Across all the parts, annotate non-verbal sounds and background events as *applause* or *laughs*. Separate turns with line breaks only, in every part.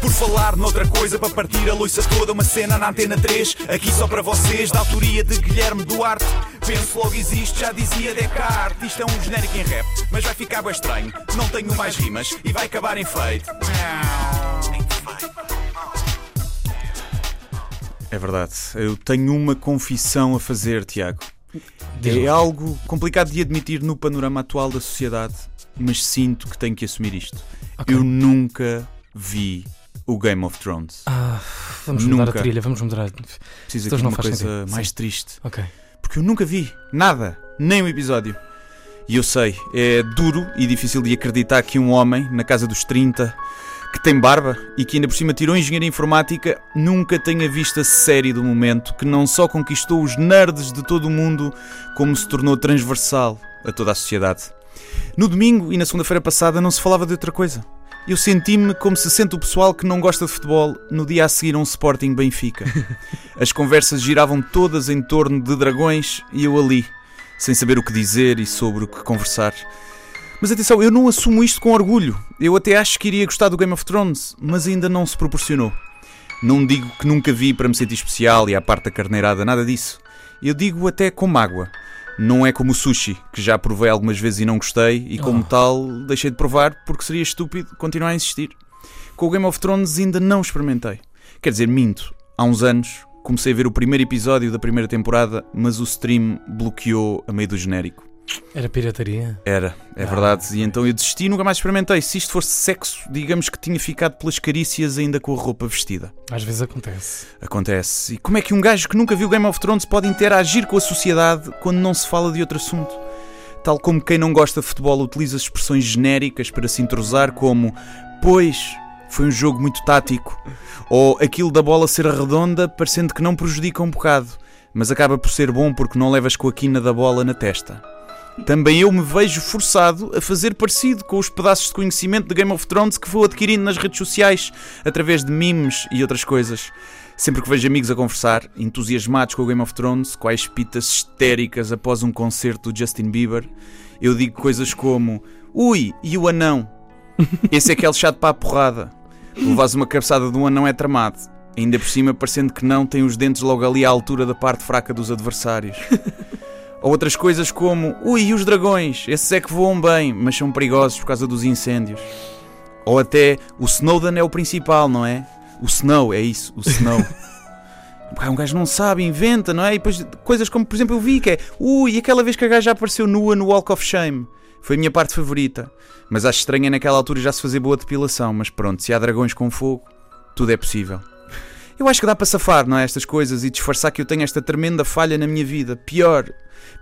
Por falar noutra coisa, para partir a loiça toda, uma cena na antena 3, aqui só para vocês, da autoria de Guilherme Duarte. Penso logo existe, já dizia Descartes. Isto é um genérico em rap, mas vai ficar bem estranho. Não tenho mais rimas e vai acabar em feito.
É verdade. Eu tenho uma confissão a fazer, Tiago. É algo complicado de admitir no panorama atual da sociedade, mas sinto que tenho que assumir isto.
Ok.
Eu nunca vi o Game of Thrones.
Ah, vamos mudar
Nunca.
a trilha, vamos mudar.
Aqui de uma coisa
sentido.
mais
Sim.
triste. Porque eu nunca vi nada, nem um episódio. E eu sei, é duro e difícil de acreditar que um homem, na casa dos 30, que tem barba e que ainda por cima tirou engenharia informática, nunca tenha visto a série do momento que não só conquistou os nerds de todo o mundo, como se tornou transversal a toda a sociedade. No domingo e na segunda-feira passada não se falava de outra coisa. Eu senti-me como se sente o pessoal que não gosta de futebol no dia a seguir a um Sporting Benfica. *laughs* As conversas giravam todas em torno de dragões e eu ali, sem saber o que dizer e sobre o que conversar. Mas atenção, eu não assumo isto com orgulho. Eu até acho que iria gostar do Game of Thrones, mas ainda não se proporcionou. Não digo que nunca vi para me sentir especial e à parte da carneirada, nada disso. Eu digo até com mágoa. Não é como o sushi, que já provei algumas vezes e não gostei, e como
Oh.
tal deixei de provar porque seria estúpido continuar a insistir. Com o Game of Thrones ainda não experimentei. Quer dizer, minto. Há uns anos comecei a ver o primeiro episódio da primeira temporada, mas o stream bloqueou a meio do genérico.
Era pirataria?
Era, é
Ah,
verdade. E então eu desisti e nunca mais experimentei. Se isto fosse sexo, digamos que tinha ficado pelas carícias ainda com a roupa vestida.
Às vezes acontece.
Acontece. E como é que um gajo que nunca viu Game of Thrones pode interagir com a sociedade quando não se fala de outro assunto? Tal como quem não gosta de futebol utiliza expressões genéricas para se entrosar, como Pois, foi um jogo muito tático. Ou aquilo da bola ser redonda, parecendo que não prejudica um bocado, mas acaba por ser bom porque não levas com a quina da bola na testa. Também eu me vejo forçado a fazer parecido com os pedaços de conhecimento de Game of Thrones que vou adquirindo nas redes sociais, através de memes e outras coisas. Sempre que vejo amigos a conversar, entusiasmados com o Game of Thrones, quais pitas histéricas após um concerto do Justin Bieber, eu digo coisas como: Ui, e o anão? Esse é aquele chato para a porrada. Levas uma cabeçada de um anão é tramado. Ainda por cima, parecendo que não, tem os dentes logo ali à altura da parte fraca dos adversários. Ou outras coisas como: Ui, e os dragões? Esses é que voam bem, mas são perigosos por causa dos incêndios. Ou até: O Snowden é o principal, não é? O Snow, é isso, o Snow. *laughs* Um gajo não sabe, inventa, não é? E depois coisas como, por exemplo, eu vi que é Ui, aquela vez que a gaja apareceu nua no Walk of Shame. Foi a minha parte favorita. Mas acho estranho é naquela altura já se fazer boa depilação. Mas pronto, se há dragões com fogo, tudo é possível. Eu acho que dá para safar, não é? Estas coisas e disfarçar que eu tenho esta tremenda falha na minha vida. Pior,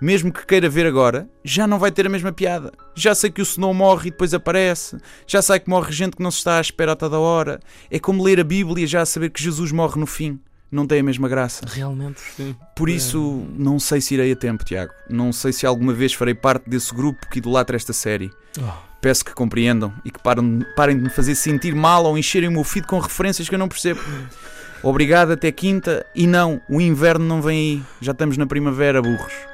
mesmo que queira ver agora, já não vai ter a mesma piada. Já sei que o Snow morre e depois aparece. Já sei que morre gente que não se está à espera a toda hora. É como ler a Bíblia já a saber que Jesus morre no fim. Não tem a mesma graça.
Realmente, sim.
Por isso, não sei se irei a tempo, Tiago. Não sei se alguma vez farei parte desse grupo que idolatra esta série.
Oh,
Peço que compreendam e que parem, parem de me fazer sentir mal ou encherem o meu feed com referências que eu não percebo. Obrigado, até quinta. E não, o inverno não vem aí. Já estamos na primavera, burros.